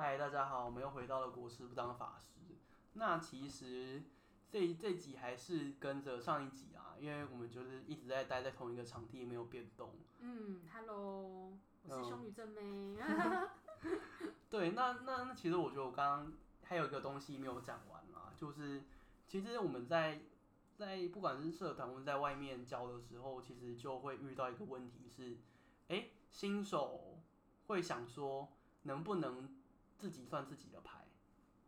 嗨，大家好，我们又回到了国师不当法师。那其实这这集还是跟着上一集啊，因为我们就是一直在待在同一个场地，没有变动。嗯，Hello，我是修女正妹。对，那那那其实我觉得我刚刚还有一个东西没有讲完啊，就是其实我们在在不管是社团或者在外面教的时候，其实就会遇到一个问题是，哎，新手会想说能不能。自己算自己的牌，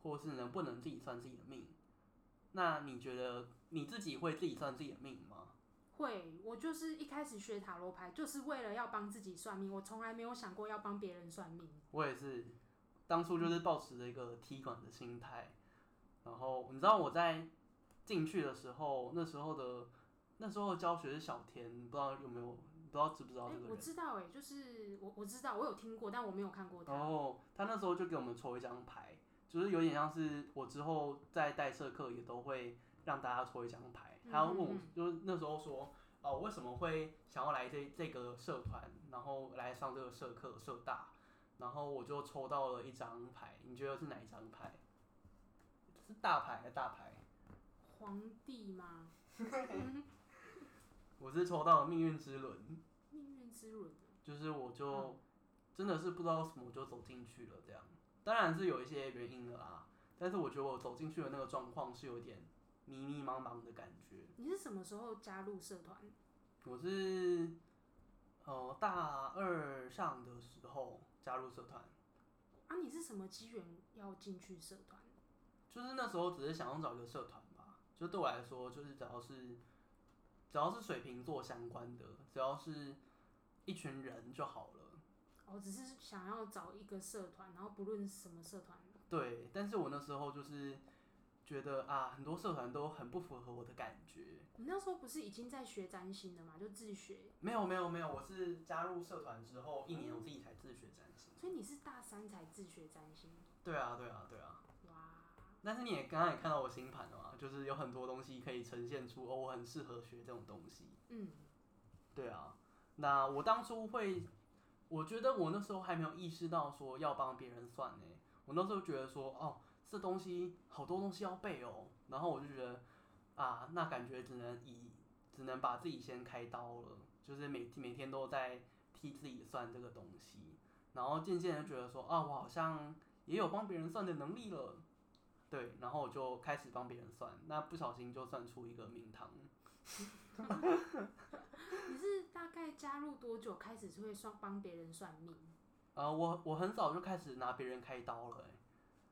或是能不能自己算自己的命？那你觉得你自己会自己算自己的命吗？会，我就是一开始学塔罗牌，就是为了要帮自己算命，我从来没有想过要帮别人算命。我也是，当初就是抱持着一个踢馆的心态。然后你知道我在进去的时候，那时候的那时候的教学是小田，不知道有没有？不知道知不知道这个人？欸、我知道哎、欸，就是我我知道，我有听过，但我没有看过他。哦，他那时候就给我们抽一张牌，就是有点像是我之后在带社课也都会让大家抽一张牌。他要问我，就是那时候说，哦，为什么会想要来这这个社团，然后来上这个社课社大，然后我就抽到了一张牌，你觉得是哪一张牌？是大牌还是大牌？皇帝吗？我是抽到了命运之轮，命运之轮，就是我就真的是不知道什么，我就走进去了。这样当然是有一些原因的啦，但是我觉得我走进去的那个状况是有点迷迷茫茫的感觉。你是什么时候加入社团？我是呃大二上的时候加入社团。啊，你是什么机缘要进去社团？就是那时候只是想要找一个社团吧，就对我来说，就是只要是。只要是水瓶座相关的，只要是一群人就好了。我、哦、只是想要找一个社团，然后不论什么社团。对，但是我那时候就是觉得啊，很多社团都很不符合我的感觉。你那时候不是已经在学占星了吗？就自学？没有没有没有，我是加入社团之后一年，我自己才自学占星。所以你是大三才自学占星？对啊对啊对啊。哇。但是你也刚刚也看到我星盘了嘛，就是有很多东西可以呈现出哦，我很适合学这种东西。嗯，对啊。那我当初会，我觉得我那时候还没有意识到说要帮别人算呢。我那时候觉得说哦，这东西好多东西要背哦，然后我就觉得啊，那感觉只能以只能把自己先开刀了，就是每每天都在替自己算这个东西，然后渐渐的觉得说啊，我好像也有帮别人算的能力了。对，然后我就开始帮别人算，那不小心就算出一个名堂。你是大概加入多久开始会算帮别人算命？呃，我我很早就开始拿别人开刀了，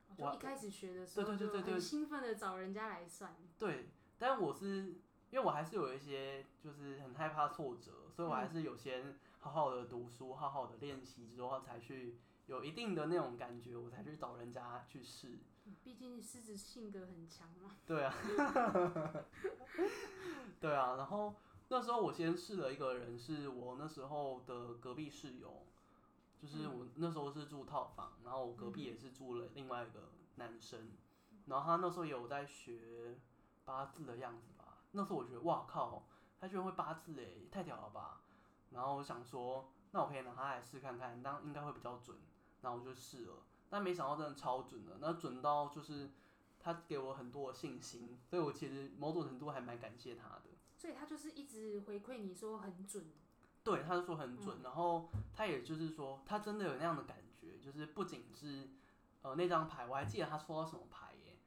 哎，我一开始学的时候，对对对对，很兴奋的找人家来算。对，但我是因为我还是有一些就是很害怕挫折，所以我还是有先好好的读书，好好的练习之后才去。有一定的那种感觉，我才去找人家去试。毕竟狮子性格很强嘛。对啊，对啊。然后那时候我先试了一个人，是我那时候的隔壁室友，就是我那时候是住套房，然后我隔壁也是住了另外一个男生，然后他那时候也有在学八字的样子吧。那时候我觉得哇靠，他居然会八字诶，太屌了吧！然后我想说。那我可以拿他来试看看，当应该会比较准。然后我就试了，但没想到真的超准的，那准到就是他给我很多的信心，所以我其实某种程度还蛮感谢他的。所以他就是一直回馈你说很准。对，他就说很准，嗯、然后他也就是说他真的有那样的感觉，就是不仅是呃那张牌，我还记得他抽到什么牌耶，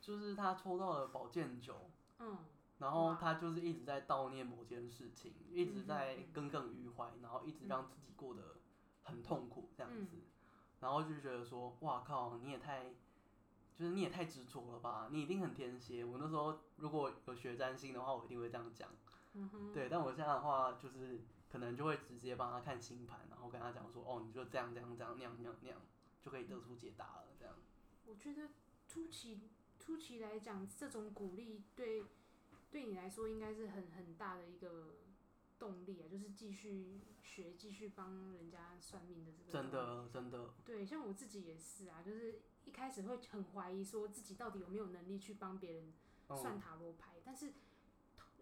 就是他抽到了宝剑九。嗯。然后他就是一直在悼念某件事情，一直在耿耿于怀，然后一直让自己过得很痛苦这样子，然后就觉得说，哇靠，你也太，就是你也太执着了吧，你一定很天蝎。我那时候如果有学占星的话，我一定会这样讲。嗯对，但我现在的话，就是可能就会直接帮他看星盘，然后跟他讲说，哦，你就这样这样这样那样那样那样，就可以得出解答了。这样。我觉得初期初期来讲，这种鼓励对。对你来说，应该是很很大的一个动力啊，就是继续学，继续帮人家算命的这个。真的，真的。对，像我自己也是啊，就是一开始会很怀疑，说自己到底有没有能力去帮别人算塔罗牌，嗯、但是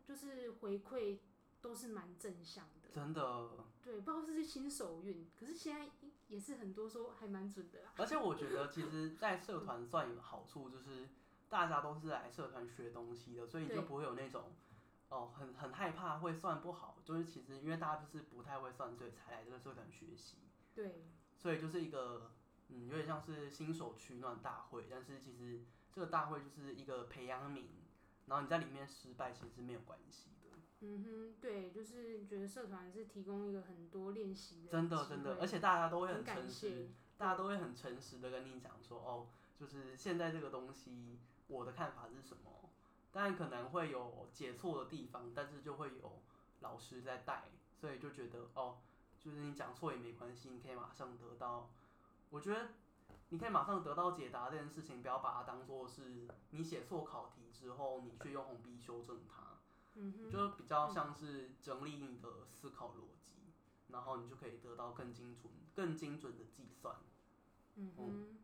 就是回馈都是蛮正向的。真的。对，不知道是新手运，可是现在也是很多说还蛮准的啦。而且我觉得，其实，在社团算有好处，就是大家都是来社团学东西的，所以就不会有那种哦，很很害怕会算不好。就是其实因为大家就是不太会算，所以才来这个社团学习。对。所以就是一个嗯，有点像是新手取暖大会，但是其实这个大会就是一个培养皿，然后你在里面失败其实是没有关系的。嗯哼，对，就是觉得社团是提供一个很多练习的，真的真的，而且大家都会很诚实，大家都会很诚实的跟你讲说，哦，就是现在这个东西，我的看法是什么，当然可能会有解错的地方，但是就会有老师在带，所以就觉得哦，就是你讲错也没关系，你可以马上得到，我觉得你可以马上得到解答这件事情，不要把它当做是你写错考题之后，你去用红笔修正它。嗯、就比较像是整理你的思考逻辑，嗯，然后你就可以得到更精准、更精准的计算。嗯哼，嗯，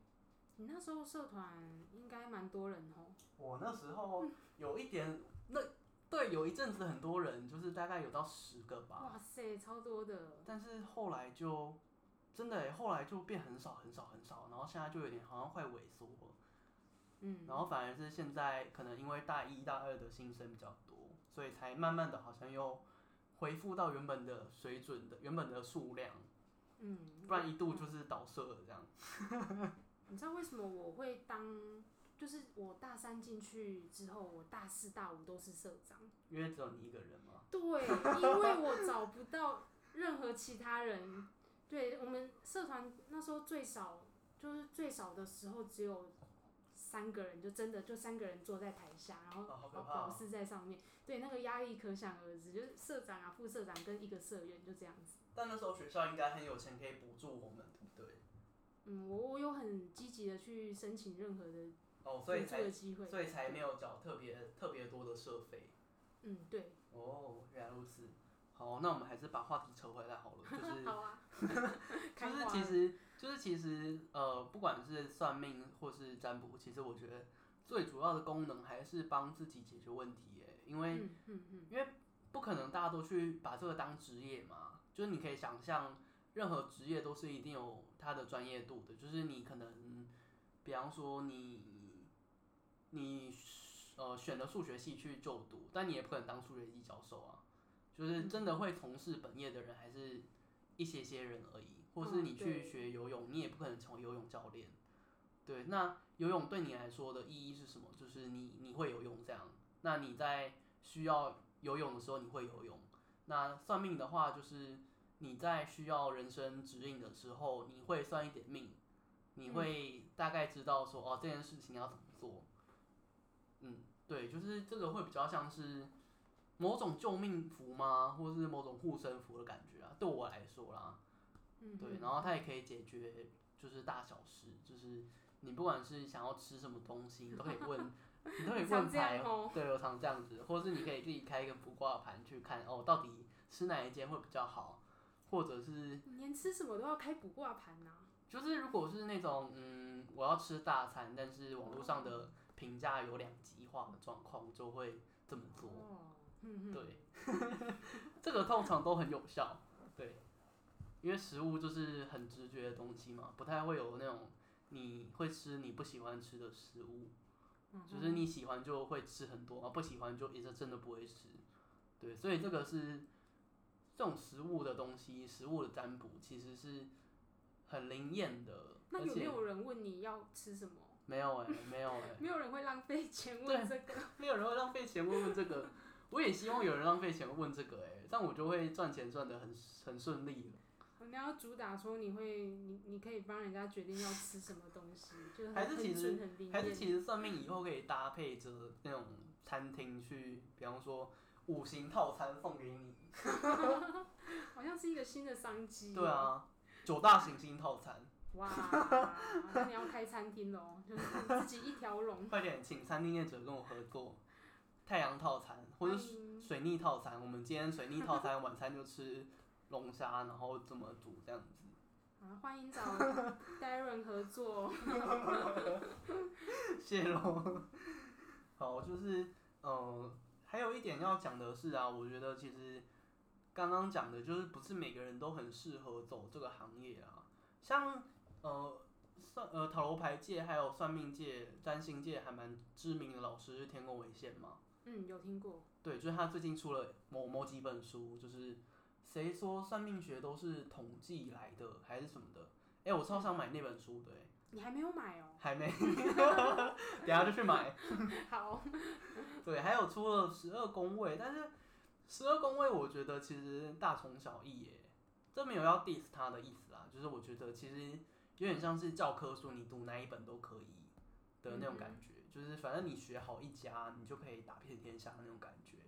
你那时候社团应该蛮多人哦。我那时候有一点，那对，有一阵子很多人，就是大概有到十个吧。哇塞，超多的。但是后来就真的，后来就变很少、很少、很少，然后现在就有点好像快萎缩了。嗯，然后反而是现在可能因为大一、大二的新生比较多。所以才慢慢的，好像又恢复到原本的水准的原本的数量，嗯，不然一度就是倒社了这样。你知道为什么我会当？就是我大三进去之后，我大四大五都是社长，因为只有你一个人吗？对，因为我找不到任何其他人。对，我们社团那时候最少就是最少的时候只有。三个人就真的就三个人坐在台下，然后老师在上面，对，那个压力可想而知，就是社长啊、副社长跟一个社员就这样子。但那时候学校应该很有钱，可以补助我们，对不对？嗯，我我有很积极的去申请任何的哦，所以才机会，所以才没有缴特别特别多的社费。嗯，对。哦，原来如此。好，那我们还是把话题扯回来好了，就是 好啊，就是其实。就是其实呃，不管是算命或是占卜，其实我觉得最主要的功能还是帮自己解决问题耶。因为、嗯嗯嗯、因为不可能大家都去把这个当职业嘛。就是你可以想象，任何职业都是一定有它的专业度的。就是你可能，比方说你你呃选了数学系去就读，但你也不可能当数学系教授啊。就是真的会从事本业的人，还是一些些人而已。或是你去学游泳，你也不可能成为游泳教练。对，那游泳对你来说的意义是什么？就是你你会游泳这样。那你在需要游泳的时候，你会游泳。那算命的话，就是你在需要人生指引的时候，你会算一点命，你会大概知道说哦，这件事情要怎么做。嗯，对，就是这个会比较像是某种救命符吗？或是某种护身符的感觉啊？对我来说啦。嗯对，然后它也可以解决，就是大小事，就是你不管是想要吃什么东西，你都可以问，你都可以问牌，哦、对，我常这样子，或者是你可以自己开一个卜卦盘去看，哦，到底吃哪一间会比较好，或者是连吃什么都要开卜卦盘呐？就是如果是那种，嗯，我要吃大餐，但是网络上的评价有两极化的状况，就会这么做。对，这个通常都很有效，对。因为食物就是很直觉的东西嘛，不太会有那种你会吃你不喜欢吃的食物，就是你喜欢就会吃很多，不喜欢就一直真的不会吃。对，所以这个是这种食物的东西，食物的占卜其实是很灵验的。那有没有人问你要吃什么？没有哎、欸，没有哎、欸，没有人会浪费钱问这个，没有人会浪费钱问问这个。我也希望有人浪费钱问这个哎、欸，这样我就会赚钱赚的很很顺利了。你要主打说你会，你你可以帮人家决定要吃什么东西，就是还是其实还是其实算命以后可以搭配着那种餐厅去，比方说五行套餐送给你，好像是一个新的商机。对啊，九大行星套餐。哇，那你要开餐厅喽，就是自己一条龙。快点，请餐厅业者跟我合作，太阳套餐或者水逆套餐，我们今天水逆套餐晚餐就吃。龙虾，然后怎么煮这样子？啊，欢迎找 Darren 合作。谢喽。好，就是嗯、呃，还有一点要讲的是啊，我觉得其实刚刚讲的就是不是每个人都很适合走这个行业啊。像呃算呃塔罗牌界还有算命界、占星界还蛮知名的老师是天宫维宪嘛。嗯，有听过。对，就是他最近出了某某几本书，就是谁说算命学都是统计来的，还是什么的？哎、欸，我超想买那本书的。你还没有买哦？还没，等下就去买。好。对，还有出了十二宫位，但是十二宫位我觉得其实大同小异耶，这没有要 diss 他的意思啦，就是我觉得其实有点像是教科书，你读哪一本都可以的那种感觉，嗯、就是反正你学好一家，你就可以打遍天下的那种感觉。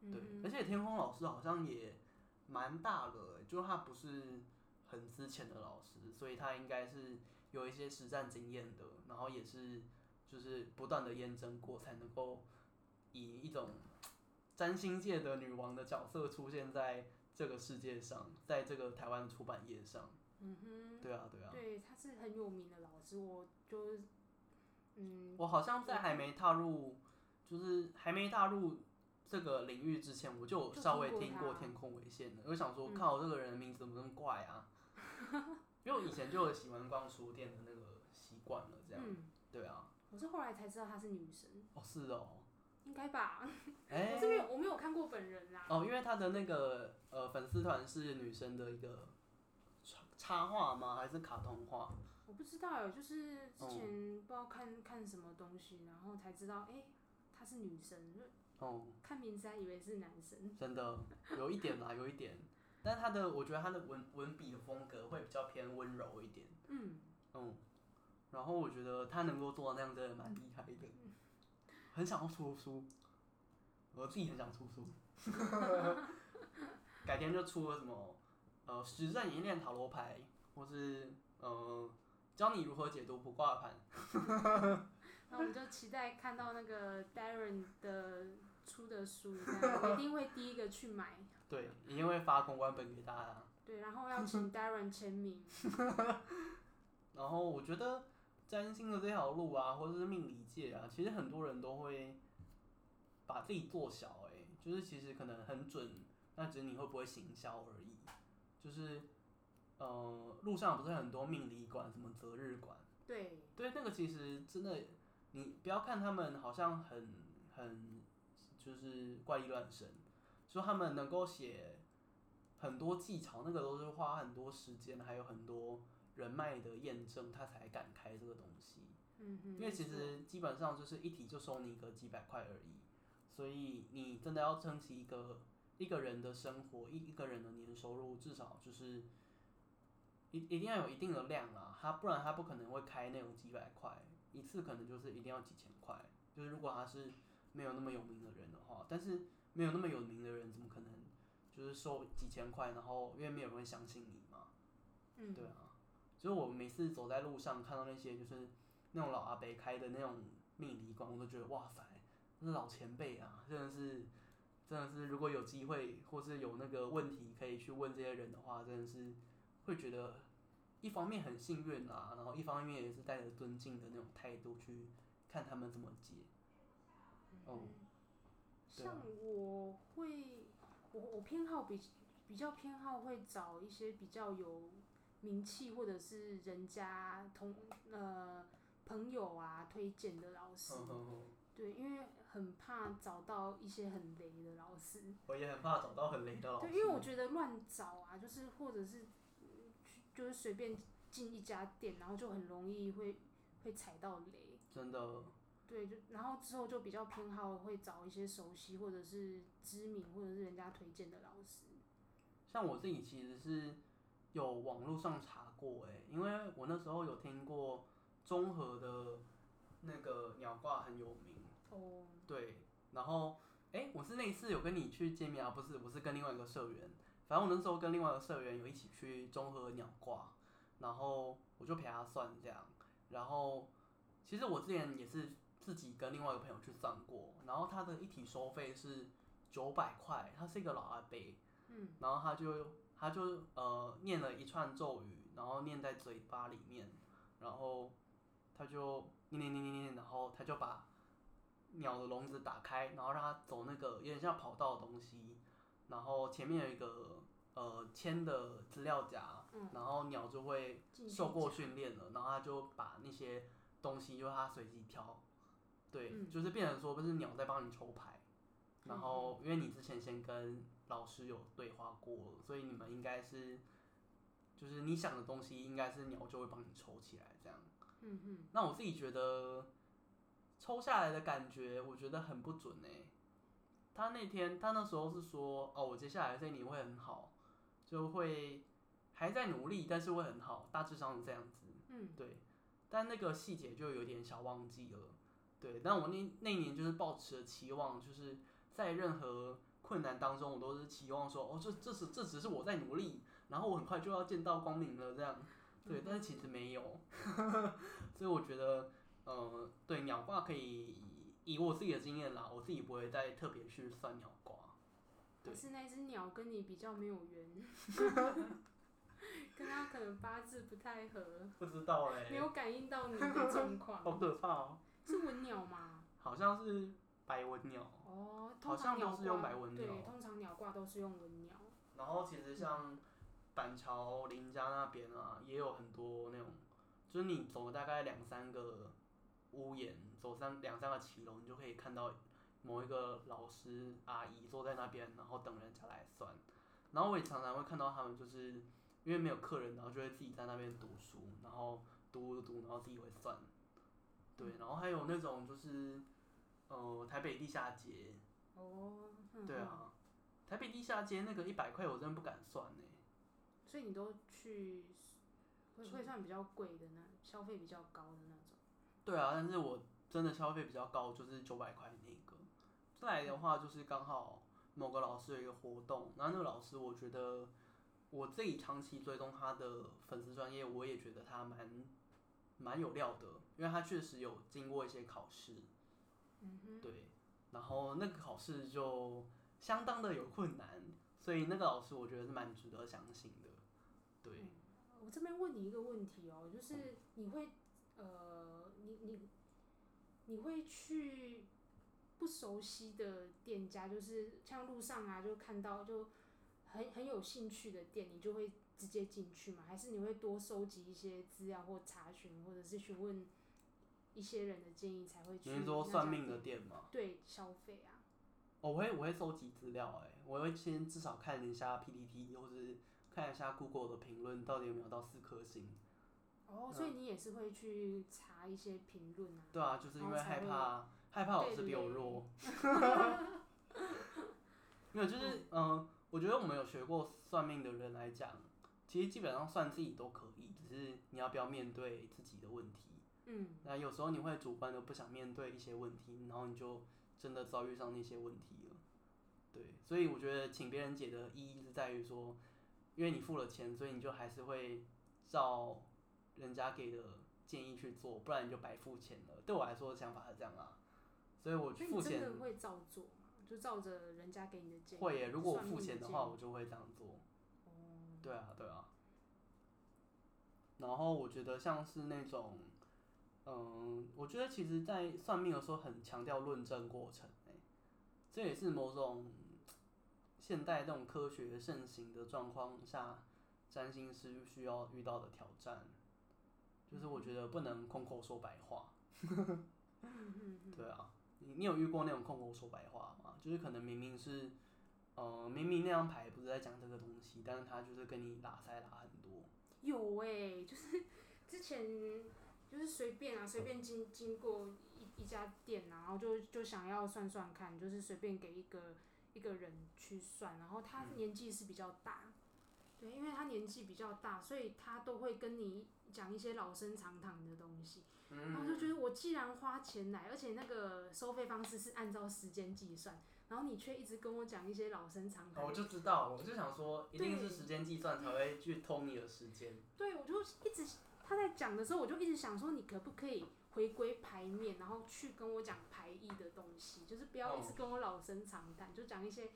对，嗯、而且天空老师好像也蛮大的，就他不是很之前的老师，所以他应该是。有一些实战经验的，然后也是就是不断的验证过，才能够以一种占星界的女王的角色出现在这个世界上，在这个台湾出版业上。嗯哼，对啊，对啊。对，他是很有名的老师，我就嗯，我好像在还没踏入，就是还没踏入这个领域之前，我就稍微听过天空为限的，我想说，靠，这个人的名字怎么那么怪啊？因为我以前就有喜欢逛书店的那个习惯了，这样，嗯、对啊。我是后来才知道她是女生。哦，是哦。应该吧。我是没有，我没有看过本人啦。哦，因为她的那个呃粉丝团是女生的一个插画吗？还是卡通画？我不知道，就是之前不知道看、嗯、看什么东西，然后才知道，哎、欸，她是女生。哦。看名字还以为是男生。真的，有一点啦，有一点。但他的，我觉得他的文文笔的风格会比较偏温柔一点。嗯。嗯，然后我觉得他能够做到那样真的蛮厉害的，很想要出书，我自己很想出书，改天就出个什么呃实战演练塔罗牌，或是呃教你如何解读卜卦盘。那我们就期待看到那个 Darren 的出的书，我一定会第一个去买。对，一定会发公关本给大家。对，然后要请 Darren 签名。然后我觉得占星的这条路啊，或者是命理界啊，其实很多人都会把自己做小，哎，就是其实可能很准，那只是你会不会行销而已。就是，呃，路上不是很多命理馆，什么择日馆。对。对，那个其实真的，你不要看他们好像很很就是怪力乱神。就他们能够写很多技巧，那个都是花很多时间，还有很多人脉的验证，他才敢开这个东西。因为其实基本上就是一题就收你一个几百块而已，所以你真的要撑起一个一个人的生活，一一个人的年收入，至少就是一一定要有一定的量啊，他不然他不可能会开那种几百块，一次可能就是一定要几千块。就是如果他是没有那么有名的人的话，但是。没有那么有名的人，怎么可能就是收几千块，然后因为没有人会相信你嘛？嗯，对啊。所以我每次走在路上看到那些就是那种老阿伯开的那种命理馆，我都觉得哇塞，那是老前辈啊，真的是，真的是，如果有机会或是有那个问题可以去问这些人的话，真的是会觉得一方面很幸运啊，然后一方面也是带着尊敬的那种态度去看他们怎么解。像我会，我我偏好比比较偏好会找一些比较有名气或者是人家同呃朋友啊推荐的老师，对，因为很怕找到一些很雷的老师。我也很怕找到很雷的老师。对，因为我觉得乱找啊，就是或者是就是随便进一家店，然后就很容易会会踩到雷。真的。对，就然后之后就比较偏好会找一些熟悉或者是知名或者是人家推荐的老师。像我自己其实是有网络上查过哎，因为我那时候有听过综合的那个鸟卦很有名哦。对，然后哎，我是那一次有跟你去见面啊，不是，我是跟另外一个社员。反正我那时候跟另外一个社员有一起去综合鸟卦，然后我就陪他算这样。然后其实我之前也是。自己跟另外一个朋友去算过，然后他的一体收费是九百块，他是一个老阿伯，嗯，然后他就他就呃念了一串咒语，然后念在嘴巴里面，然后他就念念念念念，然后他就把鸟的笼子打开，然后让它走那个有点像跑道的东西，然后前面有一个呃签的资料夹，嗯、然后鸟就会受过训练了，然后他就把那些东西就它随机挑，对，嗯、就是变成说不是鸟在帮你抽牌，嗯、然后因为你之前先跟老师有对话过，所以你们应该是，就是你想的东西应该是鸟就会帮你抽起来这样。嗯哼，那我自己觉得抽下来的感觉，我觉得很不准哎、欸。他那天他那时候是说，哦，我接下来这一年会很好，就会还在努力，但是会很好，大致上是这样子。嗯，对。但那个细节就有点小忘记了。对，但我那那一年就是抱持了期望，就是在任何困难当中，我都是期望说，哦，这这是这只是我在努力，然后我很快就要见到光明了这样。对，但是其实没有，所以我觉得，呃，对鸟卦可以以我自己的经验啦，我自己不会再特别去算鸟卦。对，是那只鸟跟你比较没有缘，跟它可能八字不太合，不知道哎、欸，没有感应到你的状况，好可怕哦、喔。是文鸟吗？好像是白文鸟。哦，好像都是用白文鸟。对，通常鸟挂都是用文鸟。然后其实像。嗯板桥林家那边啊，也有很多那种，就是你走大概两三个屋檐，走三两三个骑楼，你就可以看到某一个老师阿姨坐在那边，然后等人家来算。然后我也常常会看到他们，就是因为没有客人，然后就会自己在那边读书，然后读读读，然后自己会算。对，然后还有那种就是，呃，台北地下街。哦。对啊，台北地下街那个一百块，我真的不敢算呢。所以你都去会会算比较贵的那消费比较高的那种。对啊，但是我真的消费比较高，就是九百块那个。再来的话，就是刚好某个老师有一个活动，然后那个老师我觉得我自己长期追踪他的粉丝专业，我也觉得他蛮蛮有料的，因为他确实有经过一些考试。嗯哼。对，然后那个考试就相当的有困难，所以那个老师我觉得是蛮值得相信的。对、嗯，我这边问你一个问题哦，就是你会呃，你你你会去不熟悉的店家，就是像路上啊，就看到就很很有兴趣的店，你就会直接进去吗？还是你会多收集一些资料或查询，或者是询问一些人的建议才会去？你是说算命的店吗？对，消费啊。哦，我会我会收集资料，哎，我会先至少看一下 PPT，或是。看一下 Google 的评论到底有没有到四颗星。哦，所以你也是会去查一些评论啊？对啊，就是因为害怕害怕老师比我弱。没有，就是嗯、呃，我觉得我们有学过算命的人来讲，其实基本上算自己都可以，只是你要不要面对自己的问题。嗯。那有时候你会主观的不想面对一些问题，然后你就真的遭遇上那些问题了。对，所以我觉得请别人解的意义是在于说。因为你付了钱，所以你就还是会照人家给的建议去做，不然你就白付钱了。对我来说的想法是这样啊，所以我付钱。真的会照做吗？就照着人家给你的建议。会耶，如果我付钱的话，我就会这样做。嗯。对啊，对啊。然后我觉得像是那种，嗯，我觉得其实，在算命的时候很强调论证过程，这也是某种。现代这种科学盛行的状况下，占星师需要遇到的挑战，就是我觉得不能空口说白话。对啊，你你有遇过那种空口说白话吗？就是可能明明是，呃，明明那张牌不是在讲这个东西，但是他就是跟你拉塞拉很多。有哎、欸，就是 之前就是随便啊，随便经经过一一家店啊，然后就就想要算算看，就是随便给一个。一个人去算，然后他年纪是比较大，嗯、对，因为他年纪比较大，所以他都会跟你讲一些老生常谈的东西，嗯、然后就觉得我既然花钱来，而且那个收费方式是按照时间计算，然后你却一直跟我讲一些老生常谈，我就知道，我就想说，一定是时间计算才会去偷你的时间。对，我就一直他在讲的时候，我就一直想说，你可不可以？回归牌面，然后去跟我讲牌意的东西，就是不要一直跟我老生常谈，就讲一些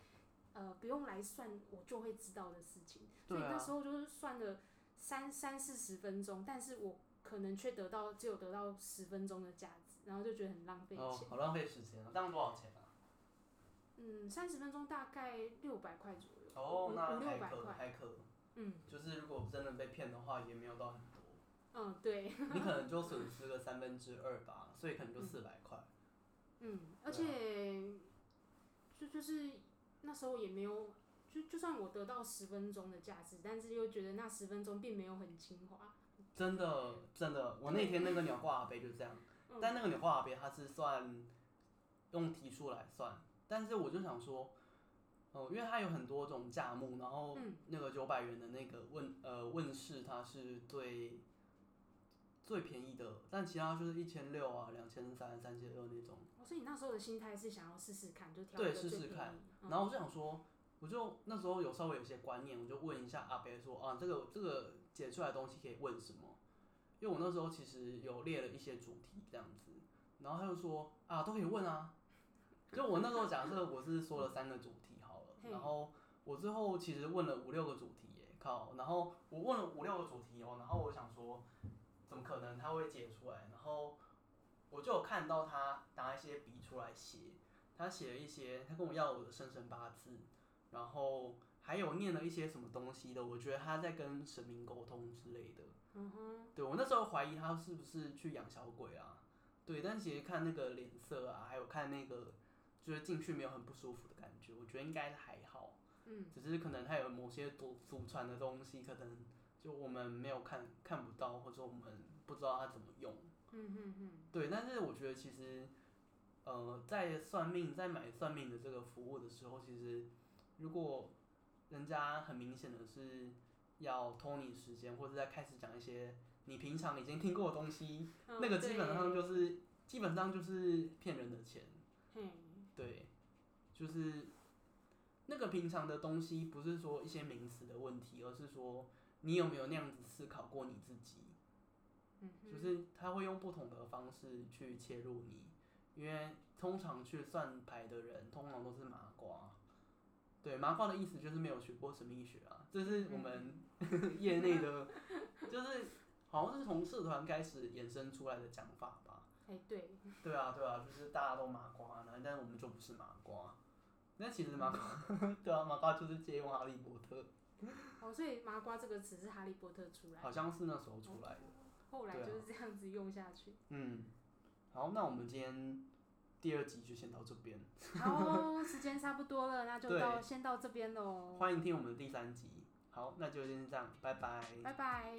呃不用来算我就会知道的事情。所以那时候就是算了三三四十分钟，但是我可能却得到只有得到十分钟的价值，然后就觉得很浪费钱。哦，好浪费时间啊！这样多少钱啊？嗯，三十分钟大概六百块左右。哦，那五六百还可块。还可。嗯。就是如果真的被骗的话，也没有到很多。嗯，对。你可能就损失个三分之二吧，所以可能就四百块。嗯，而且，就就是那时候也没有，就就算我得到十分钟的价值，但是又觉得那十分钟并没有很精华。真的，真的，我那天那个鸟挂阿杯就是这样，嗯、但那个鸟挂阿杯它是算用题数来算，但是我就想说，哦、呃，因为它有很多种价目，然后那个九百元的那个问呃问世，它是最最便宜的，但其他就是一千六啊、两千三、三千二那种。哦，所以你那时候的心态是想要试试看，就挑对试试看，然后我就想说，我就那时候有稍微有些观念，我就问一下阿伯说啊，这个这个。解出来的东西可以问什么？因为我那时候其实有列了一些主题这样子，然后他就说啊，都可以问啊。就我那时候假设我是说了三个主题好了，然后我最后其实问了五六个主题耶，靠！然后我问了五六个主题哦，然后我想说，怎么可能他会解出来？然后我就有看到他拿一些笔出来写，他写了一些，他跟我要我的生辰八字，然后。还有念了一些什么东西的，我觉得他在跟神明沟通之类的。嗯哼。对，我那时候怀疑他是不是去养小鬼啊？对，但其实看那个脸色啊，还有看那个，就是进去没有很不舒服的感觉，我觉得应该还好。嗯。只是可能他有某些祖祖传的东西，可能就我们没有看看不到，或者我们不知道他怎么用。嗯嗯嗯。对，但是我觉得其实，呃，在算命，在买算命的这个服务的时候，其实如果人家很明显的是要偷你时间，或者在开始讲一些你平常已经听过的东西，嗯、那个基本上就是基本上就是骗人的钱。嗯、对，就是那个平常的东西，不是说一些名词的问题，而是说你有没有那样子思考过你自己。嗯、就是他会用不同的方式去切入你，因为通常去算牌的人，通常都是麻瓜。对，麻瓜的意思就是没有学过神秘学啊，这是我们、嗯、业内的，就是好像是从社团开始衍生出来的讲法吧。哎，对。对啊，对啊，就是大家都麻瓜，但是我们就不是麻瓜。那其实麻瓜，嗯、对啊，麻瓜就是借用哈利波特。哦，所以麻瓜这个词是哈利波特出来的。好像是那时候出来的。后来就是这样子用下去。啊、嗯，好，那我们今天。第二集就先到这边。好，时间差不多了，那就到先到这边喽。欢迎听我们的第三集。好，那就先这样，拜拜。拜拜。